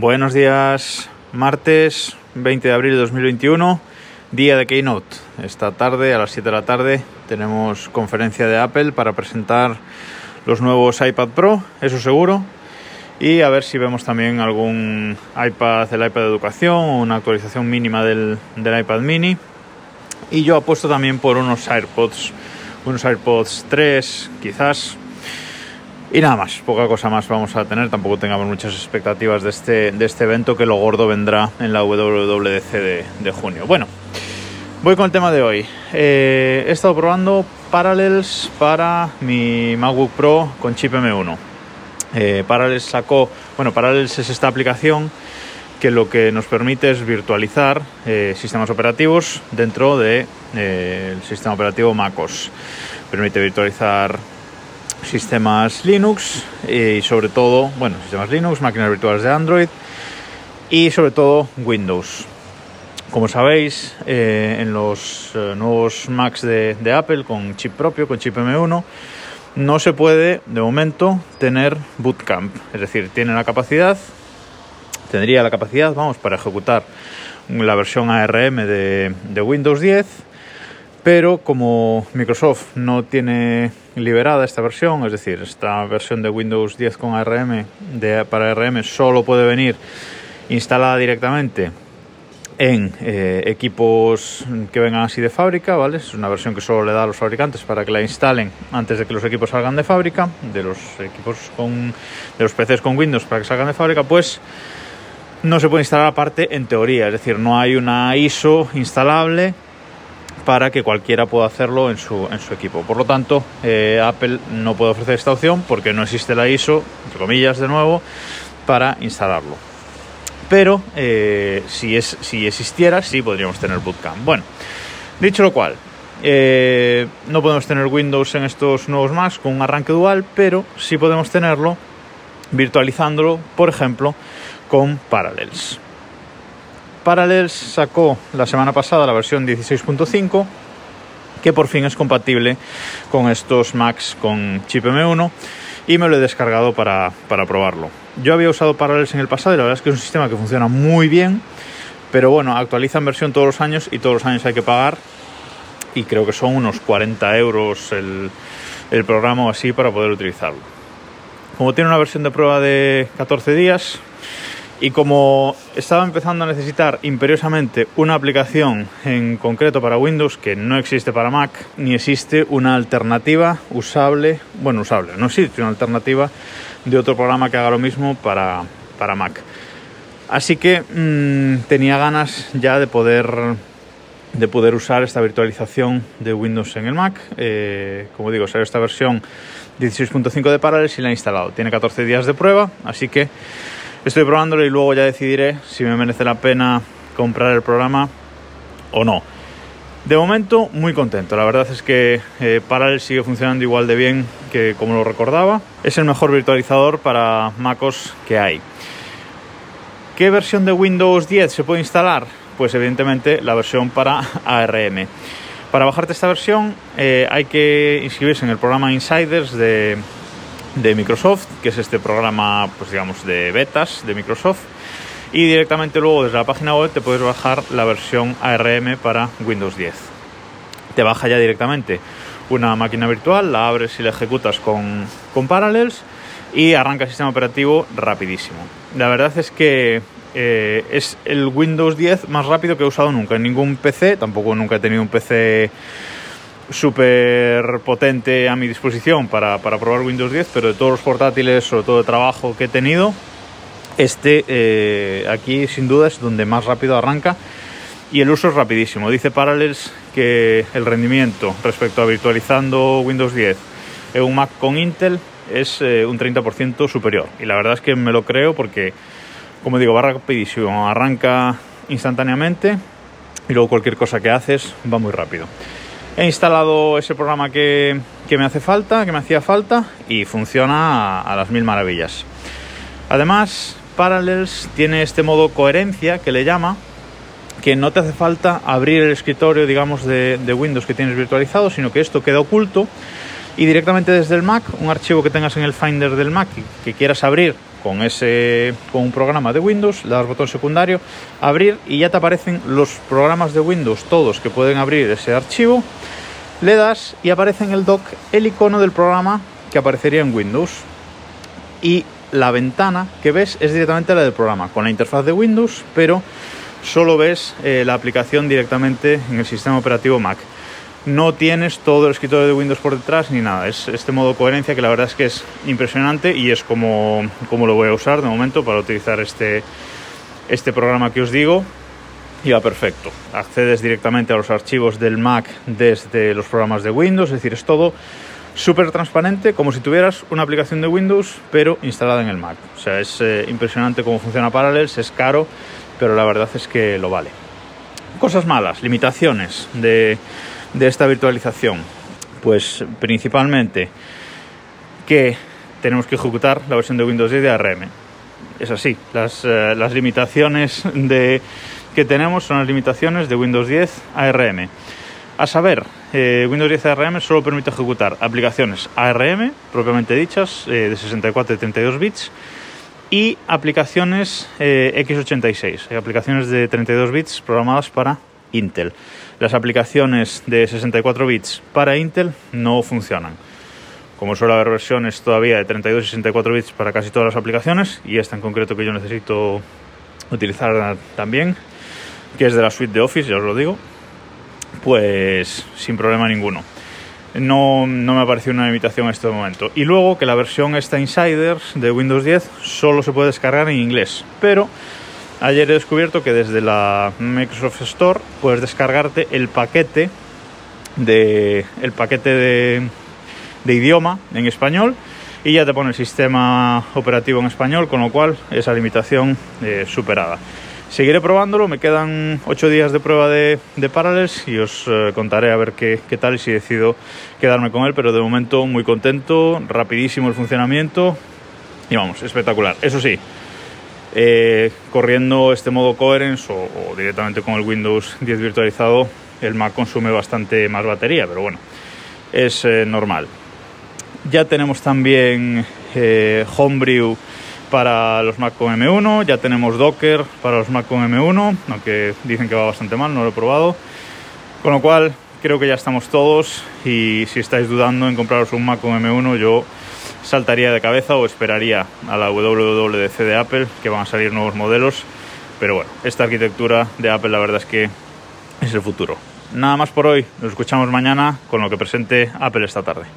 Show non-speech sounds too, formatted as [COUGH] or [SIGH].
Buenos días, martes 20 de abril de 2021, día de Keynote. Esta tarde, a las 7 de la tarde, tenemos conferencia de Apple para presentar los nuevos iPad Pro, eso seguro. Y a ver si vemos también algún iPad, el iPad de educación una actualización mínima del, del iPad mini. Y yo apuesto también por unos AirPods, unos AirPods 3, quizás y nada más, poca cosa más vamos a tener, tampoco tengamos muchas expectativas de este, de este evento, que lo gordo vendrá en la WWDC de, junio. Bueno, voy con el tema de hoy. Eh, he estado probando Parallels para mi MacBook Pro con chip M1. Eh, Parallels sacó, bueno, Parallels es esta aplicación que lo que nos permite es virtualizar eh, sistemas operativos dentro del de, sistema operativo MacOS. Permite virtualizar sistemas Linux y sobre todo, bueno, sistemas Linux, máquinas virtuales de Android y sobre todo Windows. Como sabéis, eh, en los eh, nuevos Macs de, Apple con chip propio, con chip M1, no se puede de momento tener Bootcamp. Es decir, tiene la capacidad, tendría la capacidad, vamos, para ejecutar la versión ARM de Windows 10 pero como Microsoft no tiene liberada esta versión, es decir, esta versión de Windows 10 con ARM de, para ARM solo puede venir instalada directamente en eh, equipos que vengan así de fábrica, ¿vale? Es una versión que solo le da a los fabricantes para que la instalen antes de que los equipos salgan de fábrica, de los equipos con de los PCs con Windows para que salgan de fábrica, pues no se puede instalar aparte en teoría, es decir, no hay una ISO instalable para que cualquiera pueda hacerlo en su, en su equipo. Por lo tanto, eh, Apple no puede ofrecer esta opción porque no existe la ISO, entre comillas, de nuevo, para instalarlo. Pero eh, si, es, si existiera, sí podríamos tener Bootcamp. Bueno, dicho lo cual, eh, no podemos tener Windows en estos nuevos Macs con un arranque dual, pero sí podemos tenerlo virtualizándolo, por ejemplo, con Parallels. Parallels sacó la semana pasada la versión 16.5 que por fin es compatible con estos Macs con chip M1 y me lo he descargado para, para probarlo. Yo había usado Parallels en el pasado y la verdad es que es un sistema que funciona muy bien, pero bueno, actualizan versión todos los años y todos los años hay que pagar y creo que son unos 40 euros el, el programa así para poder utilizarlo. Como tiene una versión de prueba de 14 días, y como estaba empezando a necesitar imperiosamente una aplicación en concreto para Windows que no existe para Mac, ni existe una alternativa usable, bueno, usable, no existe una alternativa de otro programa que haga lo mismo para, para Mac. Así que mmm, tenía ganas ya de poder, de poder usar esta virtualización de Windows en el Mac. Eh, como digo, sale esta versión 16.5 de Parallels y la he instalado. Tiene 14 días de prueba, así que Estoy probándolo y luego ya decidiré si me merece la pena comprar el programa o no. De momento, muy contento. La verdad es que eh, Parallel sigue funcionando igual de bien que como lo recordaba. Es el mejor virtualizador para MacOS que hay. ¿Qué versión de Windows 10 se puede instalar? Pues evidentemente la versión para [LAUGHS] ARM. Para bajarte esta versión eh, hay que inscribirse en el programa Insiders de, de Microsoft, que es este programa, pues digamos, de betas de Microsoft. Y directamente luego desde la página web te puedes bajar la versión ARM para Windows 10. Te baja ya directamente una máquina virtual, la abres y la ejecutas con, con Parallels y arranca el sistema operativo rapidísimo. La verdad es que eh, es el Windows 10 más rápido que he usado nunca en ningún PC, tampoco nunca he tenido un PC súper potente a mi disposición para, para, probar Windows 10, pero de todos los portátiles, sobre todo de trabajo que he tenido, este eh, aquí sin duda es donde más rápido arranca y el uso es rapidísimo. Dice Parallels que el rendimiento respecto a virtualizando Windows 10 en un Mac con Intel es eh, un 30% superior. Y la verdad es que me lo creo porque, como digo, va rapidísimo, arranca instantáneamente y luego cualquier cosa que haces va muy rápido. He instalado ese programa que, que me hace falta, que me hacía falta y funciona a, las mil maravillas. Además, Parallels tiene este modo coherencia que le llama, que no te hace falta abrir el escritorio, digamos, de Windows que tienes virtualizado, sino que esto queda oculto y directamente desde el Mac, un archivo que tengas en el Finder del Mac que quieras abrir con ese con un programa de Windows, le das botón secundario, abrir y ya te aparecen los programas de Windows todos que pueden abrir ese archivo. Le das y aparece en el dock el icono del programa que aparecería en Windows. Y la ventana que ves es directamente la del programa, con la interfaz de Windows, pero solo ves eh, la aplicación directamente en el sistema operativo Mac no tienes todo el escritorio de Windows por detrás ni nada. Es este modo coherencia que la verdad es que es impresionante y es como, como lo voy a usar de momento para utilizar este, este programa que os digo. Y va perfecto. Accedes directamente a los archivos del Mac desde los programas de Windows, es decir, es todo súper transparente, como si tuvieras una aplicación de Windows, pero instalada en el Mac. O sea, es eh, impresionante cómo funciona Parallels, es caro, pero la verdad es que lo vale. Cosas malas, limitaciones de de esta virtualización? Pues principalmente que tenemos que ejecutar la versión de Windows 10 de ARM. Es así, las, eh, las limitaciones de, que tenemos son las limitaciones de Windows 10 ARM. A saber, eh, Windows 10 ARM solo permite ejecutar aplicaciones ARM, propiamente dichas, eh, de 64 y 32 bits, y aplicaciones x86, aplicaciones de 32 bits programadas para Intel. Las aplicaciones de 64 bits para Intel no funcionan. Como suele haber versiones todavía de 32 y 64 bits para casi todas las aplicaciones, y esta en concreto que yo necesito utilizar también, que es de la suite de Office, ya os lo digo, pues sin problema ninguno. No, no, me ha parecido una limitación en este momento. Y luego que la versión esta Insiders de Windows 10 solo se puede descargar en inglés, pero Ayer he descubierto que desde la Microsoft Store puedes descargarte el paquete de el paquete de, idioma en español y ya te pone el sistema operativo en español, con lo cual esa limitación eh, superada. Seguiré probándolo, me quedan 8 días de prueba de, Parallels y os eh, contaré a ver qué, qué, tal y si decido quedarme con él, pero de momento muy contento, rapidísimo el funcionamiento y vamos, espectacular. Eso sí, eh, corriendo este modo Coherence o, directamente con el Windows 10 virtualizado, el Mac consume bastante más batería, pero bueno, es eh, normal. Ya tenemos también eh, Homebrew para los Mac con M1, ya tenemos Docker para los Mac con M1, aunque dicen que va bastante mal, no lo he probado. Con lo cual, creo que ya estamos todos y si estáis dudando en compraros un Mac con M1, yo saltaría de cabeza o esperaría a la WWDC de Apple, que van a salir nuevos modelos. Pero bueno, esta arquitectura de Apple la verdad es que es el futuro. Nada más por hoy, nos escuchamos mañana con lo que presente Apple esta tarde.